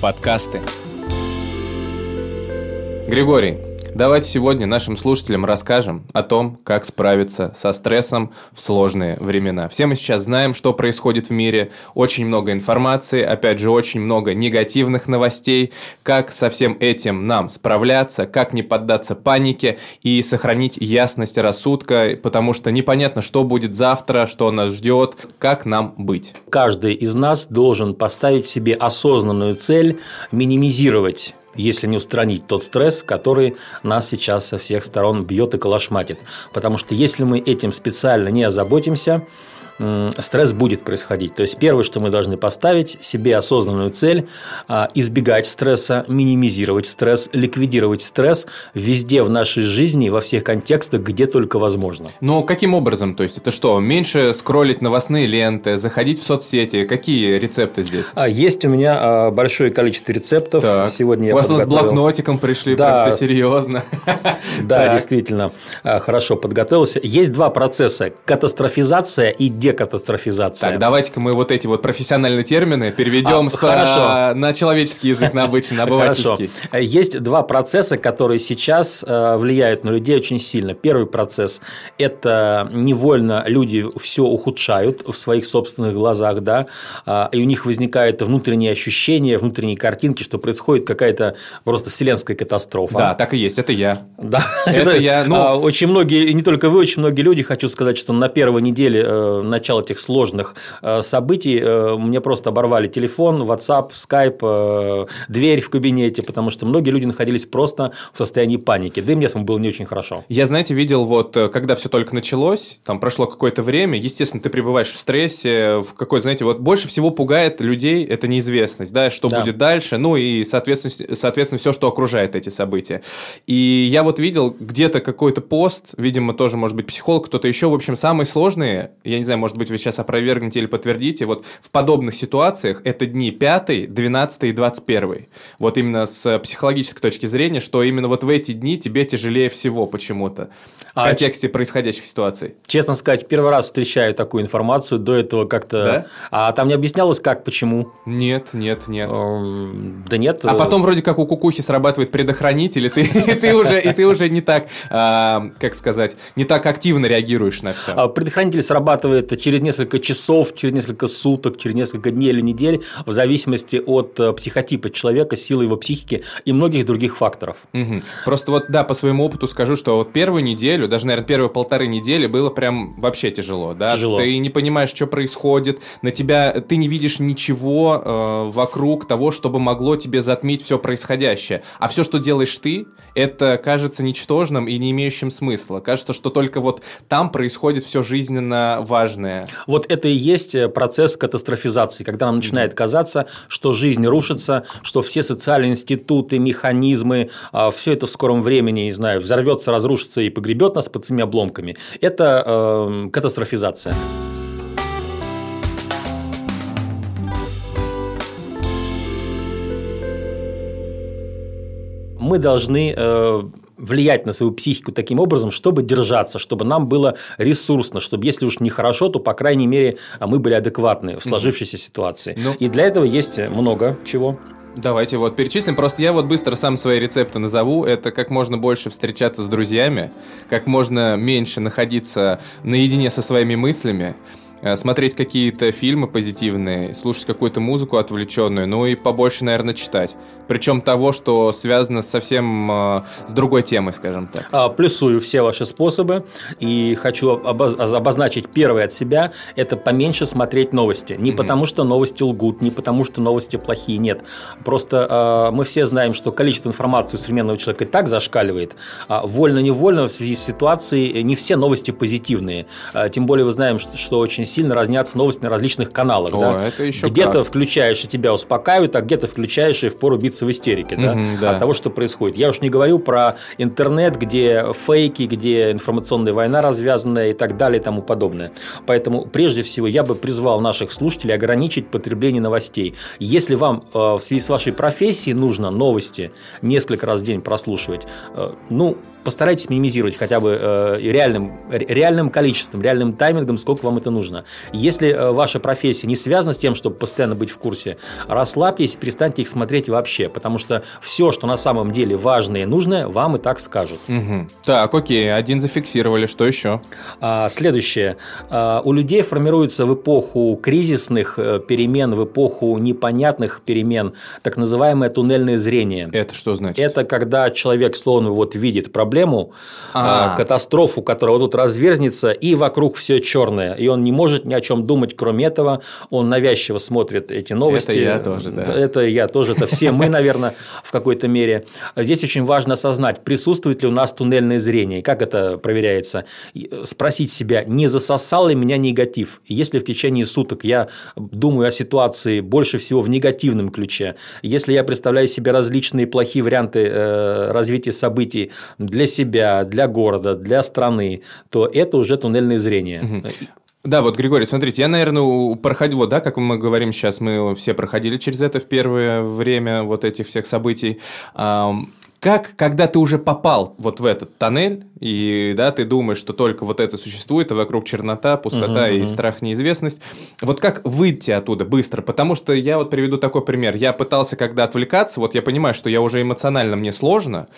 Подкасты. Григорий, Давайте сегодня нашим слушателям расскажем о том, как справиться со стрессом в сложные времена. Все мы сейчас знаем, что происходит в мире, очень много информации, опять же, очень много негативных новостей, как со всем этим нам справляться, как не поддаться панике и сохранить ясность рассудка, потому что непонятно, что будет завтра, что нас ждет, как нам быть. Каждый из нас должен поставить себе осознанную цель минимизировать если не устранить тот стресс, который нас сейчас со всех сторон бьет и колошматит. Потому что если мы этим специально не озаботимся, стресс будет происходить. То есть первое, что мы должны поставить себе осознанную цель а, избегать стресса, минимизировать стресс, ликвидировать стресс везде в нашей жизни, во всех контекстах, где только возможно. Но каким образом? То есть это что? Меньше скроллить новостные ленты, заходить в соцсети? Какие рецепты здесь? А, есть у меня а, большое количество рецептов. Так. Сегодня я У вас подготовил... с блокнотиком пришли, да. прям все серьезно. Да, действительно, хорошо подготовился. Есть два процесса – катастрофизация и декатастрофизация. Так, давайте-ка мы вот эти вот профессиональные термины переведем а, с, хорошо. на человеческий язык, на обычный, на обывательский. Хорошо. Есть два процесса, которые сейчас э, влияют на людей очень сильно. Первый процесс – это невольно люди все ухудшают в своих собственных глазах, да, а, и у них возникает внутреннее ощущение, внутренние картинки, что происходит какая-то просто вселенская катастрофа. Да, так и есть, это я. Да, это я. Ну, а, очень многие, и не только вы, очень многие люди, хочу сказать, что на первой неделе э, начала этих сложных э, событий э, мне просто оборвали телефон, WhatsApp, Skype, э, дверь в кабинете, потому что многие люди находились просто в состоянии паники. Да и мне самому было не очень хорошо. Я, знаете, видел вот, когда все только началось, там прошло какое-то время, естественно, ты пребываешь в стрессе, в какой, знаете, вот больше всего пугает людей это неизвестность, да, что да. будет дальше, ну и, соответственно, соответственно, все, что окружает эти события. И я вот видел где-то какой-то пост, видимо, тоже, может быть, психолог, кто-то еще, в общем, самые сложные, я не знаю, может быть, вы сейчас опровергнете или подтвердите, вот в подобных ситуациях это дни 5, 12 и 21. Вот именно с психологической точки зрения, что именно вот в эти дни тебе тяжелее всего почему-то в а контексте ч... происходящих ситуаций. Честно сказать, первый раз встречаю такую информацию, до этого как-то... Да? А там не объяснялось, как, почему? Нет, нет, нет. Эм, да нет. А потом вроде как у кукухи срабатывает предохранитель, и ты, и ты, уже, и ты уже не так, а, как сказать, не так активно реагируешь на все. А предохранитель срабатывает через несколько часов, через несколько суток, через несколько дней или недель, в зависимости от э, психотипа человека, силы его психики и многих других факторов. Угу. Просто вот, да, по своему опыту скажу, что вот первую неделю, даже, наверное, первые полторы недели было прям вообще тяжело, да? Тяжело. Ты не понимаешь, что происходит, на тебя, ты не видишь ничего э, вокруг того, чтобы могло тебе затмить все происходящее. А все, что делаешь ты, это кажется ничтожным и не имеющим смысла. Кажется, что только вот там происходит все жизненно важное. Вот это и есть э, процесс катастрофизации, когда нам начинает казаться, что жизнь рушится, что все социальные институты, механизмы, а, все это в скором времени, не знаю, взорвется, разрушится и погребет нас под своими обломками. Это э, катастрофизация. мы должны э, влиять на свою психику таким образом, чтобы держаться, чтобы нам было ресурсно, чтобы если уж не хорошо, то, по крайней мере, мы были адекватны в сложившейся mm-hmm. ситуации. Ну... И для этого есть много чего. Давайте вот перечислим. Просто я вот быстро сам свои рецепты назову. Это как можно больше встречаться с друзьями, как можно меньше находиться наедине со своими мыслями, Э, смотреть какие-то фильмы позитивные, слушать какую-то музыку отвлеченную, ну и побольше, наверное, читать. Причем того, что связано совсем э, с другой темой, скажем так. А, плюсую все ваши способы и хочу обозначить первое от себя – это поменьше смотреть новости. Не mm-hmm. потому, что новости лгут, не потому, что новости плохие, нет. Просто э, мы все знаем, что количество информации у современного человека и так зашкаливает. А вольно-невольно в связи с ситуацией не все новости позитивные. А, тем более мы знаем, что, что очень сильно разнятся новости на различных каналах. О, да? это еще Где-то как. включаешь и тебя успокаивают, а где-то включаешь и впору биться в истерике да? Угу, да. от того, что происходит. Я уж не говорю про интернет, где фейки, где информационная война развязанная и так далее и тому подобное. Поэтому прежде всего я бы призвал наших слушателей ограничить потребление новостей. Если вам э, в связи с вашей профессией нужно новости несколько раз в день прослушивать, э, ну, постарайтесь минимизировать хотя бы э, реальным, реальным количеством, реальным таймингом, сколько вам это нужно. Если э, ваша профессия не связана с тем, чтобы постоянно быть в курсе, расслабьтесь, перестаньте их смотреть вообще, потому что все, что на самом деле важное и нужное, вам и так скажут. Угу. Так, окей, один зафиксировали, что еще? А, следующее. А, у людей формируется в эпоху кризисных э, перемен, в эпоху непонятных перемен так называемое туннельное зрение. Это что значит? Это когда человек словно вот видит проблему, проблему, а. катастрофу, которая вот тут разверзнется, и вокруг все черное. И он не может ни о чем думать, кроме этого. Он навязчиво смотрит эти новости. Это я тоже, да. Это я тоже, это все мы, наверное, в какой-то мере. Здесь очень важно осознать, присутствует ли у нас туннельное зрение, как это проверяется. Спросить себя, не засосал ли меня негатив. Если в течение суток я думаю о ситуации больше всего в негативном ключе, если я представляю себе различные плохие варианты э, развития событий для для себя, для города, для страны, то это уже туннельное зрение. Угу. Да, вот, Григорий, смотрите, я, наверное, проходил, вот, да, как мы говорим сейчас, мы все проходили через это в первое время вот этих всех событий. Как, когда ты уже попал вот в этот тоннель, и да, ты думаешь, что только вот это существует, а вокруг чернота, пустота uh-huh, и страх, неизвестность. Вот как выйти оттуда быстро? Потому что я вот приведу такой пример. Я пытался когда отвлекаться, вот я понимаю, что я уже эмоционально мне сложно,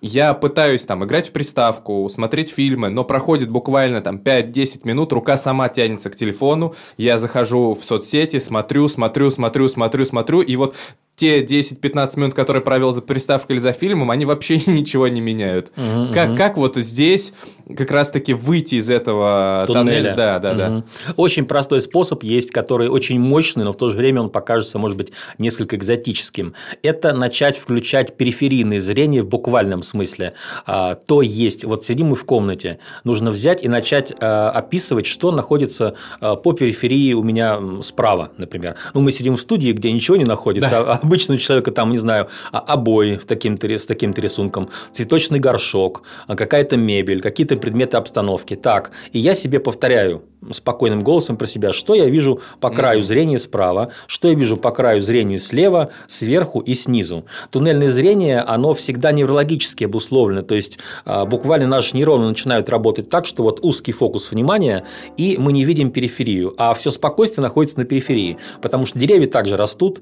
я пытаюсь там играть в приставку, смотреть фильмы, но проходит буквально там 5-10 минут, рука сама тянется к телефону, я захожу в соцсети, смотрю, смотрю, смотрю, смотрю, смотрю, и вот те 10-15 минут, которые провел за приставкой или за фильмом, они вообще ничего не меняют. Угу, как, угу. как вот здесь как раз-таки выйти из этого тоннеля? тоннеля. Да, да, угу. да. Очень простой способ есть, который очень мощный, но в то же время он покажется, может быть, несколько экзотическим. Это начать включать периферийное зрение в буквальном смысле. А, то есть, вот сидим мы в комнате, нужно взять и начать а, описывать, что находится а, по периферии у меня справа, например. Ну, мы сидим в студии, где ничего не находится, да. а обычного человека там, не знаю, а, обои в таким, с таким-то рисунком, цветочный горшок, а, какая-то мебель, какие-то предметы обстановки. Так, и я себе повторяю спокойным голосом про себя, что я вижу по краю зрения справа, что я вижу по краю зрения слева, сверху и снизу. Туннельное зрение, оно всегда неврологически обусловлено, то есть а, буквально наши нейроны начинают работать так, что вот узкий фокус внимания, и мы не видим периферию, а все спокойствие находится на периферии, потому что деревья также растут,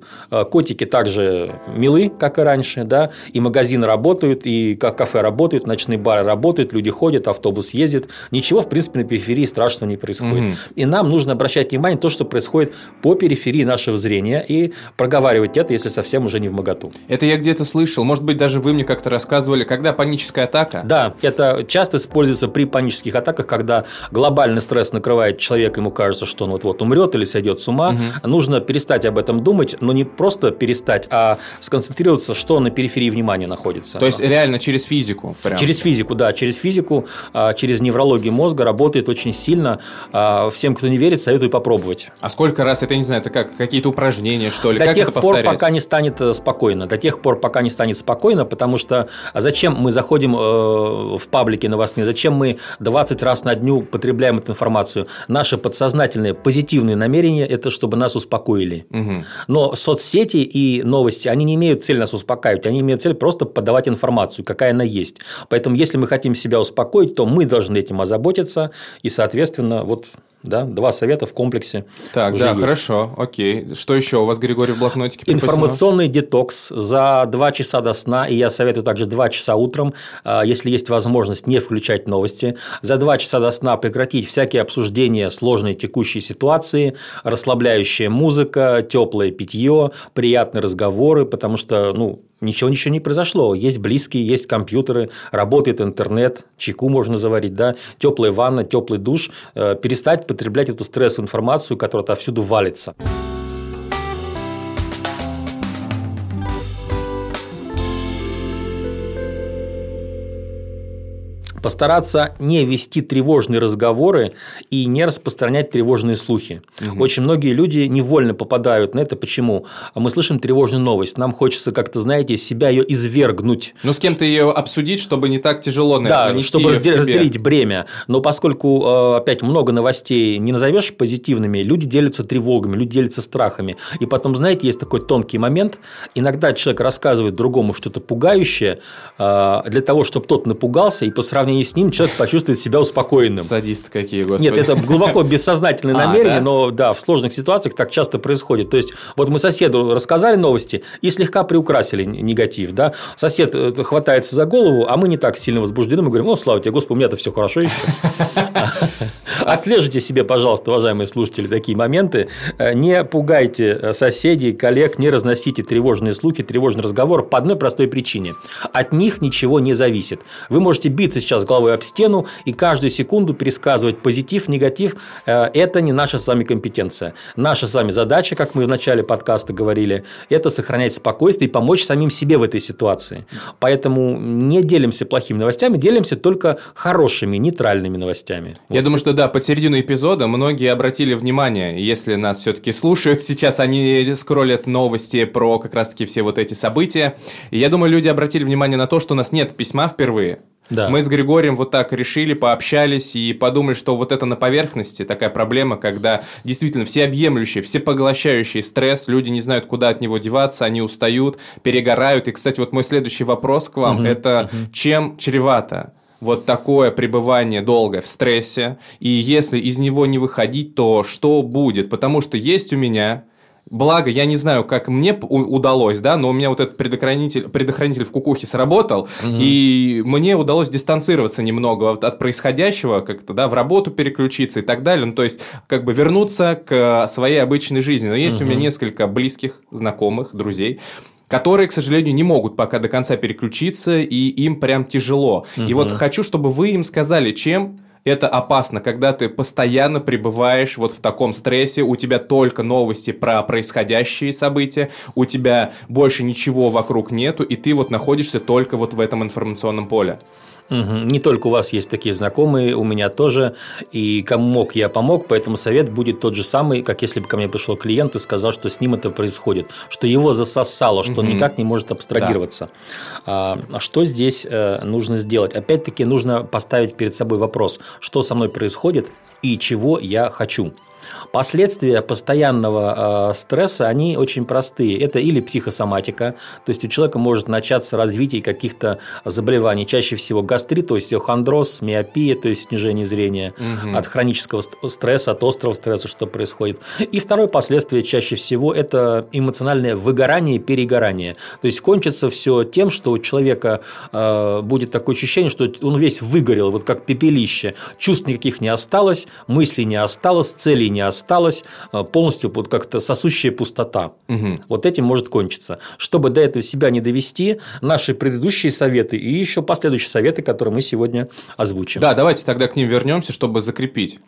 котики также также милы, как и раньше, да, и магазины работают, и кафе работают, ночные бары работают, люди ходят, автобус ездит. Ничего, в принципе, на периферии страшного не происходит. Угу. И нам нужно обращать внимание на то, что происходит по периферии нашего зрения, и проговаривать это, если совсем уже не в моготу. Это я где-то слышал, может быть, даже вы мне как-то рассказывали, когда паническая атака? Да, это часто используется при панических атаках, когда глобальный стресс накрывает человека, ему кажется, что он вот-вот умрет или сойдет с ума. Угу. Нужно перестать об этом думать, но не просто перестать а сконцентрироваться, что на периферии внимания находится. То есть реально через физику? Прям. Через физику, да, через физику, а, через неврологию мозга работает очень сильно. А, всем, кто не верит, советую попробовать. А сколько раз это, не знаю, это как какие-то упражнения, что ли? До как тех пор, пока не станет э, спокойно. До тех пор, пока не станет спокойно, потому что а зачем мы заходим э, в паблики новостные, зачем мы 20 раз на дню потребляем эту информацию? Наше подсознательное позитивное намерение – это чтобы нас успокоили. Угу. Но соцсети и новости, они не имеют цели нас успокаивать, они имеют цель просто подавать информацию, какая она есть. Поэтому, если мы хотим себя успокоить, то мы должны этим озаботиться, и, соответственно, вот Gut. Да? Два совета в комплексе. Так, да, есть. хорошо, окей. Что еще у вас, Григорий, в блокнотике припасено? Информационный детокс за два часа до сна, и я советую также два часа утром, а, если есть возможность не включать новости. За два часа до сна прекратить всякие обсуждения сложной текущей ситуации, расслабляющая музыка, теплое питье, приятные разговоры, потому что ну, ничего ничего не произошло. Есть близкие, есть компьютеры, работает интернет, чайку можно заварить, да, теплая ванна, теплый душ, э, перестать потреблять эту стрессовую информацию, которая отовсюду валится. Постараться не вести тревожные разговоры и не распространять тревожные слухи. Угу. Очень многие люди невольно попадают на это. Почему? Мы слышим тревожную новость, нам хочется как-то, знаете, себя ее извергнуть. Ну, с кем-то ее обсудить, чтобы не так тяжело, наверное, Да, чтобы разделить бремя. Но поскольку, э, опять, много новостей не назовешь позитивными, люди делятся тревогами, люди делятся страхами. И потом, знаете, есть такой тонкий момент. Иногда человек рассказывает другому что-то пугающее э, для того, чтобы тот напугался и по сравнению сравнении с ним человек почувствует себя успокоенным. Садисты какие, господи. Нет, это глубоко бессознательное а, намерение, но да, в сложных ситуациях так часто происходит. То есть, вот мы соседу рассказали новости и слегка приукрасили негатив. Да? Сосед э, хватается за голову, а мы не так сильно возбуждены, мы говорим, о, слава тебе, Господи, у меня-то все хорошо еще. Отслеживайте себе, пожалуйста, уважаемые слушатели, такие моменты. Э, не пугайте э, соседей, коллег, не разносите тревожные слухи, тревожный разговор по одной простой причине. От них ничего не зависит. Вы можете биться сейчас головой об стену и каждую секунду пересказывать позитив, негатив. Э, это не наша с вами компетенция. Наша с вами задача, как мы в начале подкаста говорили, это сохранять спокойствие и помочь самим себе в этой ситуации. Поэтому не делимся плохими новостями, делимся только хорошими, нейтральными новостями. Я вот. думаю, что да, под середину эпизода многие обратили внимание, если нас все-таки слушают, сейчас они скроллят новости про как раз-таки все вот эти события. И я думаю, люди обратили внимание на то, что у нас нет письма впервые. Да. Мы с Григорием вот так решили, пообщались и подумали, что вот это на поверхности такая проблема, когда действительно всеобъемлющий, всепоглощающий стресс, люди не знают, куда от него деваться, они устают, перегорают. И, кстати, вот мой следующий вопрос к вам угу, это угу. чем чревато вот такое пребывание долгое в стрессе, и если из него не выходить, то что будет? Потому что есть у меня Благо, я не знаю, как мне удалось, да, но у меня вот этот предохранитель, предохранитель в кукухе сработал, угу. и мне удалось дистанцироваться немного от, от происходящего, как-то, да, в работу переключиться и так далее. Ну, то есть, как бы вернуться к своей обычной жизни. Но есть угу. у меня несколько близких, знакомых, друзей, которые, к сожалению, не могут пока до конца переключиться, и им прям тяжело. Угу. И вот хочу, чтобы вы им сказали, чем это опасно, когда ты постоянно пребываешь вот в таком стрессе, у тебя только новости про происходящие события, у тебя больше ничего вокруг нету, и ты вот находишься только вот в этом информационном поле. Угу. Не только у вас есть такие знакомые, у меня тоже. И кому мог, я помог, поэтому совет будет тот же самый, как если бы ко мне пришел клиент и сказал, что с ним это происходит, что его засосало, что угу. он никак не может абстрагироваться. Да. А, что здесь э, нужно сделать? Опять-таки нужно поставить перед собой вопрос, что со мной происходит и чего я хочу. Последствия постоянного э, стресса, они очень простые. Это или психосоматика, то есть у человека может начаться развитие каких-то заболеваний, чаще всего гастрит, то есть хондроз, миопия, то есть снижение зрения угу. от хронического стресса, от острого стресса, что происходит. И второе последствие чаще всего это эмоциональное выгорание, перегорание. То есть кончится все тем, что у человека э, будет такое ощущение, что он весь выгорел, вот как пепелище, чувств никаких не осталось, мыслей не осталось, целей не осталось осталась э, полностью вот как-то сосущая пустота. Угу. Вот этим может кончиться. Чтобы до этого себя не довести, наши предыдущие советы и еще последующие советы, которые мы сегодня озвучим. Да, давайте тогда к ним вернемся, чтобы закрепить.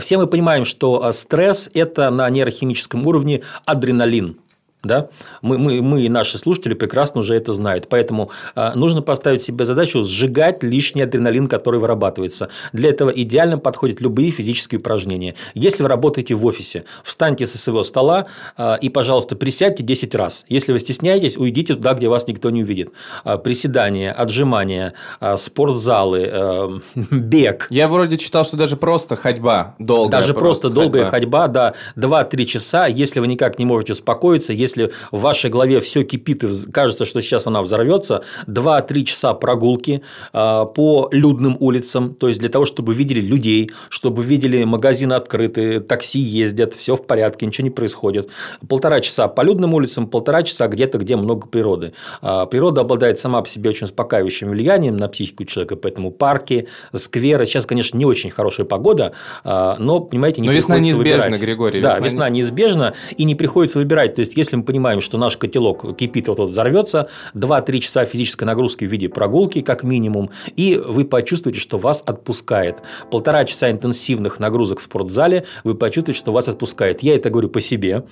Все мы понимаем, что э, стресс – это на нейрохимическом уровне адреналин. Да? Мы, мы, мы и наши слушатели прекрасно уже это знают. Поэтому э, нужно поставить себе задачу сжигать лишний адреналин, который вырабатывается. Для этого идеально подходят любые физические упражнения. Если вы работаете в офисе, встаньте со своего стола э, и, пожалуйста, присядьте 10 раз. Если вы стесняетесь, уйдите туда, где вас никто не увидит. Э, приседания, отжимания, э, спортзалы, э, бег. Я вроде читал, что даже просто ходьба долгая. Даже просто, просто долгая ходьба, да, 2-3 часа, если вы никак не можете успокоиться, если в вашей голове все кипит и кажется, что сейчас она взорвется, 2-3 часа прогулки а, по людным улицам, то есть для того, чтобы видели людей, чтобы видели магазины открыты, такси ездят, все в порядке, ничего не происходит. Полтора часа по людным улицам, полтора часа где-то, где много природы. А, природа обладает сама по себе очень успокаивающим влиянием на психику человека, поэтому парки, скверы. Сейчас, конечно, не очень хорошая погода, а, но, понимаете, не Но весна неизбежна, выбирать. Григорий. Да, весна, весна неизбежна, и не приходится выбирать. То есть, если мы понимаем, что наш котелок кипит, вот-вот взорвется, 2-3 часа физической нагрузки в виде прогулки, как минимум, и вы почувствуете, что вас отпускает. Полтора часа интенсивных нагрузок в спортзале, вы почувствуете, что вас отпускает. Я это говорю по себе.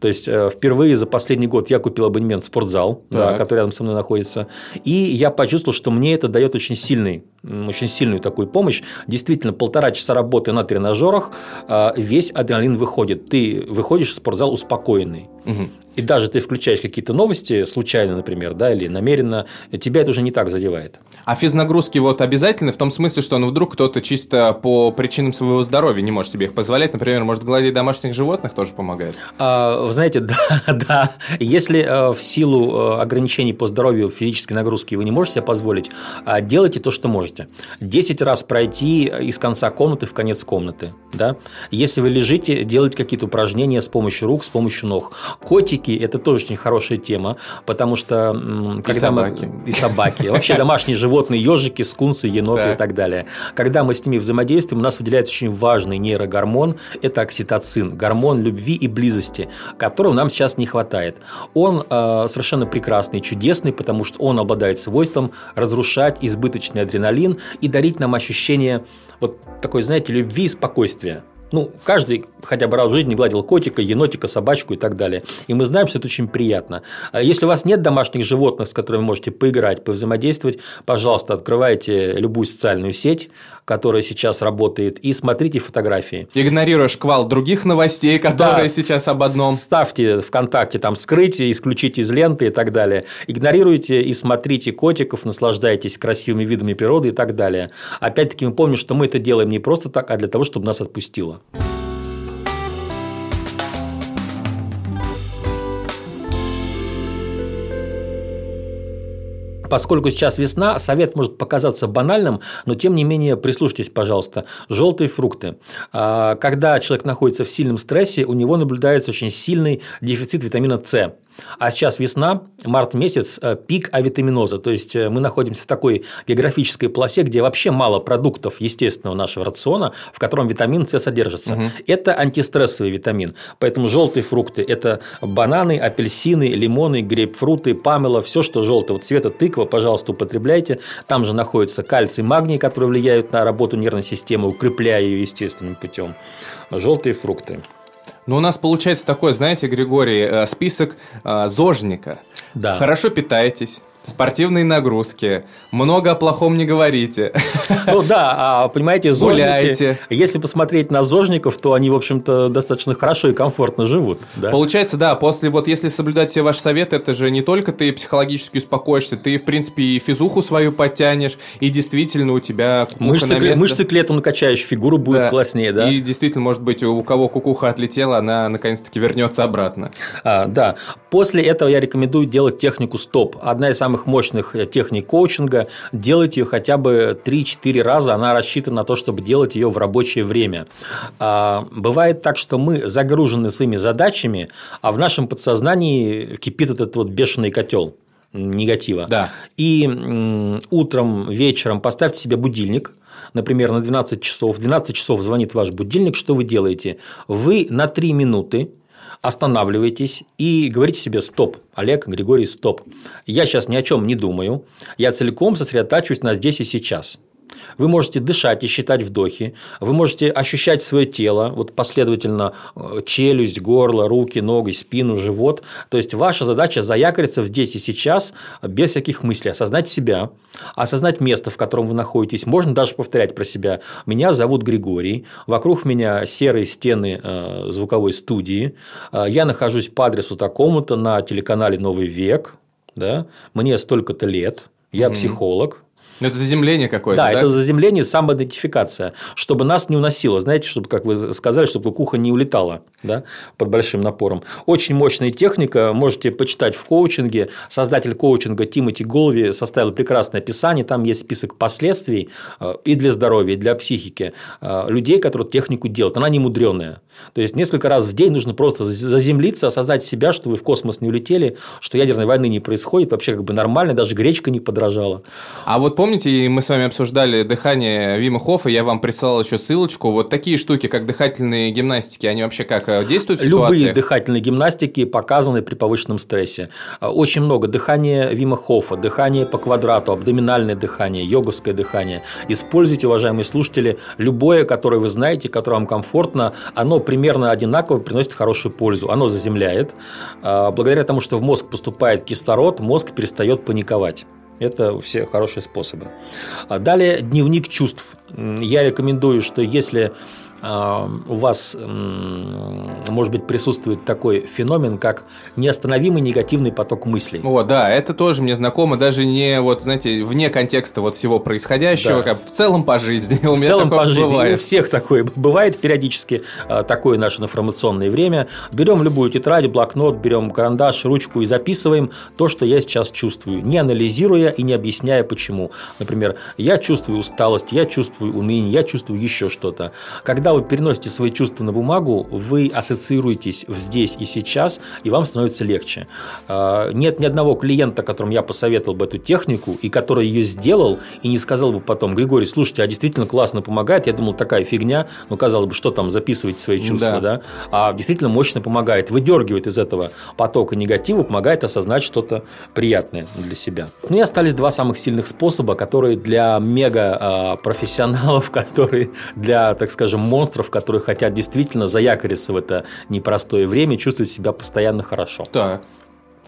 То есть, э, впервые за последний год я купил абонемент в спортзал, да, который рядом со мной находится, и я почувствовал, что мне это дает очень сильный очень сильную такую помощь. Действительно, полтора часа работы на тренажерах, а, весь адреналин выходит. Ты выходишь из спортзала успокоенный. Угу. И даже ты включаешь какие-то новости случайно, например, да, или намеренно, тебя это уже не так задевает. А физнагрузки вот обязательны в том смысле, что ну вдруг кто-то чисто по причинам своего здоровья не может себе их позволять, например, может гладить домашних животных тоже помогает? А, вы знаете, да, да. Если а, в силу а, ограничений по здоровью физической нагрузки вы не можете себе позволить, а, делайте то, что можете. Десять раз пройти из конца комнаты в конец комнаты, да. Если вы лежите, делайте какие-то упражнения с помощью рук, с помощью ног. Котики – это тоже очень хорошая тема, потому что когда и собаки. мы и собаки, вообще домашние животные, ежики, скунсы, еноты и так далее. Когда мы с ними взаимодействуем, у нас выделяется очень важный нейрогормон – это окситоцин, гормон любви и близости, которого нам сейчас не хватает. Он э, совершенно прекрасный, чудесный, потому что он обладает свойством разрушать избыточный адреналин и дарить нам ощущение вот такой, знаете, любви и спокойствия. Ну, каждый хотя бы раз в жизни гладил котика, енотика, собачку и так далее. И мы знаем, что это очень приятно. А если у вас нет домашних животных, с которыми вы можете поиграть, повзаимодействовать, пожалуйста, открывайте любую социальную сеть, которая сейчас работает, и смотрите фотографии. Игнорируя шквал других новостей, которые да, сейчас об одном. Ставьте ВКонтакте там скрытие, исключите из ленты и так далее. Игнорируйте и смотрите котиков, наслаждайтесь красивыми видами природы и так далее. Опять-таки мы помним, что мы это делаем не просто так, а для того, чтобы нас отпустило. Поскольку сейчас весна, совет может показаться банальным, но тем не менее прислушайтесь, пожалуйста. Желтые фрукты. А, когда человек находится в сильном стрессе, у него наблюдается очень сильный дефицит витамина С. А сейчас весна, март месяц, э, пик авитаминоза. То есть э, мы находимся в такой географической полосе, где вообще мало продуктов естественного нашего рациона, в котором витамин С содержится. Угу. Это антистрессовый витамин. Поэтому желтые фрукты это бананы, апельсины, лимоны, грейпфруты, памела, все, что желтого цвета, тыква, пожалуйста, употребляйте. Там же находится кальций, магний, которые влияют на работу нервной системы, укрепляя ее естественным путем. Желтые фрукты. Ну, у нас получается такой, знаете, Григорий, э, список э, зожника. Да. Хорошо питаетесь, спортивные нагрузки, много о плохом не говорите. Ну да, а понимаете, зожники, если посмотреть на зожников, то они, в общем-то, достаточно хорошо и комфортно живут. Да? Получается, да, после вот если соблюдать все ваши советы, это же не только ты психологически успокоишься, ты, в принципе, и физуху свою подтянешь, и действительно у тебя мышцы, к, мышцы к лету накачаешь, фигура будет да. класснее, да? И действительно, может быть, у кого кукуха отлетела, она наконец-таки вернется обратно. А, да. После этого я рекомендую делать технику стоп. Одна из самых самых мощных э, техник коучинга, делать ее хотя бы 3-4 раза, она рассчитана на то, чтобы делать ее в рабочее время. А, бывает так, что мы загружены своими задачами, а в нашем подсознании кипит этот вот бешеный котел негатива. Да. И утром, вечером поставьте себе будильник, например, на 12 часов. В 12 часов звонит ваш будильник, что вы делаете? Вы на 3 минуты останавливаетесь и говорите себе «стоп». Олег, Григорий, стоп. Я сейчас ни о чем не думаю. Я целиком сосредотачиваюсь на здесь и сейчас. Вы можете дышать и считать вдохи, вы можете ощущать свое тело, вот последовательно э, челюсть, горло, руки, ноги, спину, живот. То есть ваша задача заякориться здесь и сейчас без всяких мыслей, осознать себя, осознать место, в котором вы находитесь. Можно даже повторять про себя. Меня зовут Григорий, вокруг меня серые стены э, звуковой студии, э, я нахожусь по адресу такому-то на телеканале Новый век, да? мне столько-то лет, я mm-hmm. психолог, Это заземление какое-то, да? Да, это заземление, самоидентификация, чтобы нас не уносило. Знаете, чтобы, как вы сказали, чтобы кукуха не улетала да, под большим напором. Очень мощная техника, можете почитать в коучинге. Создатель коучинга Тимоти Голви составил прекрасное описание, там есть список последствий э, и для здоровья, и для психики э, людей, которые технику делают. Она не мудреная. То есть, несколько раз в день нужно просто заземлиться, осознать себя, что вы в космос не улетели, что ядерной войны не происходит, вообще как бы нормально, даже гречка не подражала. А вот помните, мы с вами обсуждали дыхание Вима Хоффа, я вам присылал еще ссылочку. Вот такие штуки, как дыхательные гимнастики, они вообще как э, действуют в ситуациях? Любые дыхательные гимнастики показаны при повышенном стрессе. Э, очень много дыхания Вима Хоффа, дыхание по квадрату, абдоминальное дыхание, йоговское дыхание. Используйте, уважаемые слушатели, любое, которое вы знаете, которое вам комфортно, оно примерно одинаково приносит хорошую пользу. Оно заземляет. Э, благодаря тому, что в мозг поступает кислород, мозг перестает паниковать. Это все хорошие способы. А далее дневник чувств. Я рекомендую, что если у вас, может быть, присутствует такой феномен, как неостановимый негативный поток мыслей. О, да, это тоже мне знакомо, даже не вот, знаете, вне контекста вот всего происходящего, да. как в целом по жизни. У в меня целом по жизни. Бывает. У всех такое бывает периодически, а, такое наше информационное время. Берем любую тетрадь, блокнот, берем карандаш, ручку и записываем то, что я сейчас чувствую, не анализируя и не объясняя почему. Например, я чувствую усталость, я чувствую уныние, я чувствую еще что-то. Когда вы переносите свои чувства на бумагу, вы ассоциируетесь в здесь и сейчас, и вам становится легче. А, нет ни одного клиента, которому я посоветовал бы эту технику, и который ее сделал, и не сказал бы потом, Григорий, слушайте, а действительно классно помогает. Я думал, такая фигня, ну, казалось бы, что там записывать свои чувства, да. да? А действительно мощно помогает, выдергивает из этого потока негатива, помогает осознать что-то приятное для себя. Ну и остались два самых сильных способа, которые для мега а, которые для, так скажем, монстров, которые хотят действительно заякориться в это непростое время, чувствовать себя постоянно хорошо. Так.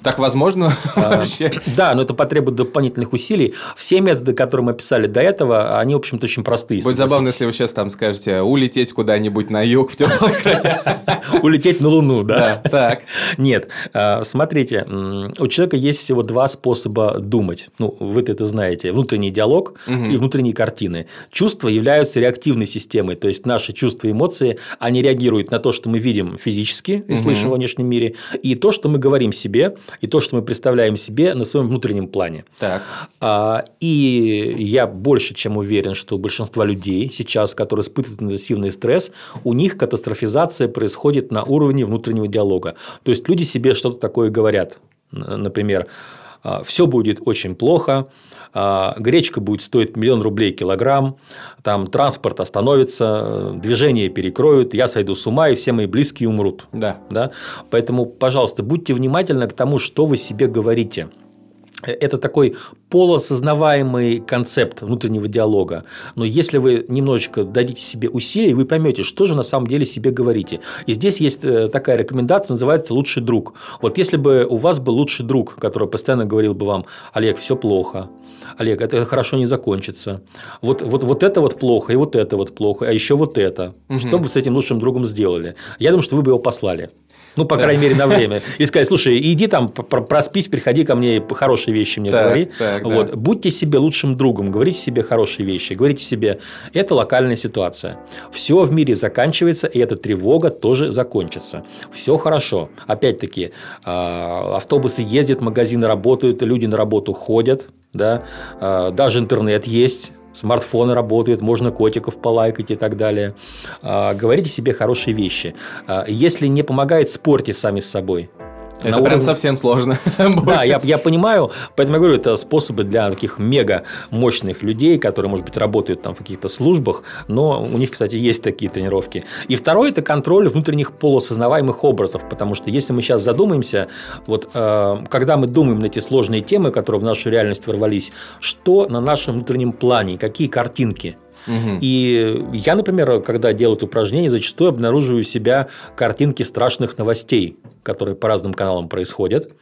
Так возможно а, вообще? Да, но это потребует дополнительных усилий. Все методы, которые мы описали до этого, они, в общем-то, очень простые. Будет забавно, если вы сейчас там скажете улететь куда-нибудь на юг в теплые края. Улететь на Луну, да? Да, так. Нет, а, смотрите, у человека есть всего два способа думать. Ну, вы это знаете. Внутренний диалог и внутренние картины. Чувства являются реактивной системой, то есть наши чувства и эмоции, они реагируют на то, что мы видим физически и слышим во внешнем мире, и то, что мы говорим себе, и то, что мы представляем себе на своем внутреннем плане. Так. А, и я больше чем уверен, что у большинства людей сейчас, которые испытывают интенсивный стресс, у них катастрофизация происходит на уровне внутреннего диалога. То есть люди себе что-то такое говорят. Например, «А, все будет очень плохо, а, гречка будет стоить миллион рублей килограмм, там транспорт остановится, движение перекроют, я сойду с ума, и все мои близкие умрут. Да. Да? Поэтому, пожалуйста, будьте внимательны к тому, что вы себе говорите. Это такой полуосознаваемый концепт внутреннего диалога. Но если вы немножечко дадите себе усилий, вы поймете, что же на самом деле себе говорите. И здесь есть э, такая рекомендация, называется «лучший друг». Вот если бы у вас был лучший друг, который постоянно говорил бы вам, Олег, все плохо, Олег, это хорошо не закончится. Вот, вот, вот это вот плохо, и вот это вот плохо, а еще вот это. Угу. Что бы с этим лучшим другом сделали? Я думаю, что вы бы его послали. Ну, по да. крайней мере, на время. И сказать, слушай, иди там, проспись, приходи ко мне, хорошие вещи мне так, говори. Так, вот. Да. Будьте себе лучшим другом, говорите себе хорошие вещи, говорите себе, это локальная ситуация. Все в мире заканчивается, и эта тревога тоже закончится. Все хорошо. Опять-таки, а, автобусы ездят, магазины работают, люди на работу ходят, да, а, даже интернет есть, смартфоны работают, можно котиков полайкать и так далее. А, говорите себе хорошие вещи. Если не помогает, спорьте сами с собой. Это прям уровне... совсем сложно. Да, я, я понимаю, поэтому я говорю, это способы для таких мега мощных людей, которые, может быть, работают там в каких-то службах, но у них, кстати, есть такие тренировки. И второе – это контроль внутренних полуосознаваемых образов, потому что если мы сейчас задумаемся, вот э, когда мы думаем на эти сложные темы, которые в нашу реальность ворвались, что на нашем внутреннем плане, какие картинки – И я, например, когда делаю это упражнение, зачастую обнаруживаю себя картинки страшных новостей, которые по разным каналам происходят.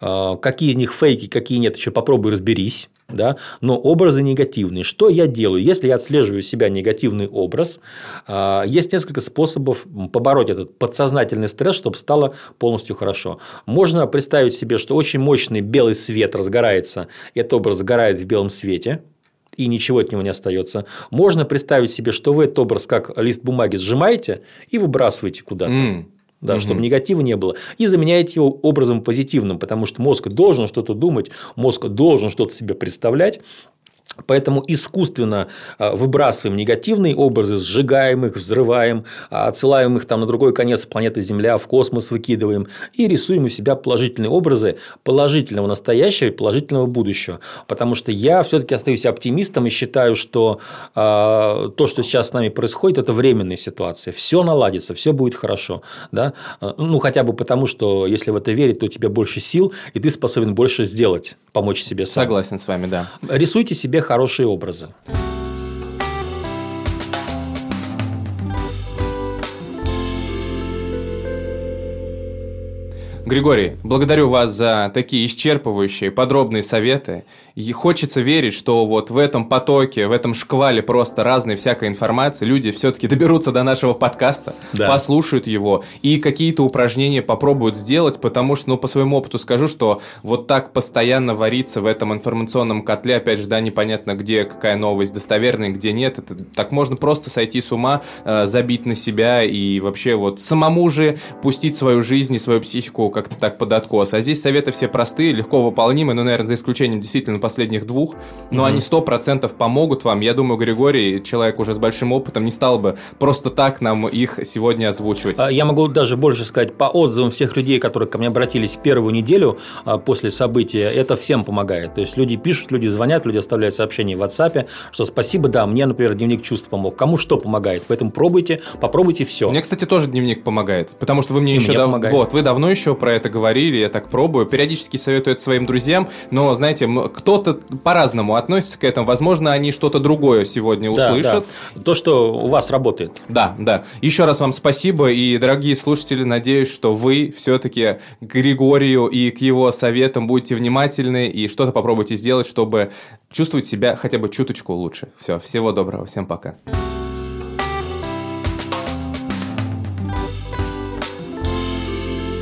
А, какие из них фейки, какие нет, еще попробуй разберись. Да? Но образы негативные. Что я делаю? Если я отслеживаю себя негативный образ, а, есть несколько способов побороть этот подсознательный стресс, чтобы стало полностью хорошо. Можно представить себе, что очень мощный белый свет разгорается, этот образ сгорает в белом свете, и ничего от него не остается. Можно представить себе, что вы этот образ как лист бумаги сжимаете и выбрасываете куда-то. Mm да, угу. чтобы негатива не было, и заменяете его образом позитивным, потому что мозг должен что-то думать, мозг должен что-то себе представлять, Поэтому искусственно а, выбрасываем негативные образы, сжигаем их, взрываем, а, отсылаем их там на другой конец планеты Земля, в космос выкидываем и рисуем у себя положительные образы положительного настоящего и положительного будущего. Потому что я все-таки остаюсь оптимистом и считаю, что э, то, что сейчас с нами происходит, это временная ситуация. Все наладится, все будет хорошо. Да? Ну, хотя бы потому, что если в это верить, то у тебя больше сил, и ты способен больше сделать, помочь себе сам. Согласен с вами, да. Рисуйте себе хорошие образы. Григорий, благодарю вас за такие исчерпывающие, подробные советы. И хочется верить, что вот в этом потоке, в этом шквале просто разной всякой информации люди все-таки доберутся до нашего подкаста, да. послушают его и какие-то упражнения попробуют сделать, потому что, ну, по своему опыту скажу, что вот так постоянно вариться в этом информационном котле, опять же, да, непонятно, где какая новость достоверная, где нет, это так можно просто сойти с ума, э, забить на себя и вообще вот самому же пустить свою жизнь и свою психику как-то так под откос. А здесь советы все простые, легко выполнимы, ну, наверное, за исключением действительно последних двух, но mm-hmm. они сто процентов помогут вам. Я думаю, Григорий, человек уже с большим опытом, не стал бы просто так нам их сегодня озвучивать. А, я могу даже больше сказать, по отзывам всех людей, которые ко мне обратились первую неделю а, после события, это всем помогает. То есть люди пишут, люди звонят, люди оставляют сообщения в WhatsApp, что спасибо, да, мне, например, дневник чувств помог. Кому что помогает. Поэтому пробуйте, попробуйте все. Мне, кстати, тоже дневник помогает, потому что вы мне И еще дав... вот, вы давно еще про это говорили, я так пробую. Периодически советую это своим друзьям, но, знаете, кто-то по-разному относятся к этому. Возможно, они что-то другое сегодня услышат. Да. То, что у вас работает. Да, да. Еще раз вам спасибо. И, дорогие слушатели, надеюсь, что вы все-таки к Григорию и к его советам будете внимательны и что-то попробуйте сделать, чтобы чувствовать себя хотя бы чуточку лучше. Все, всего доброго. Всем пока.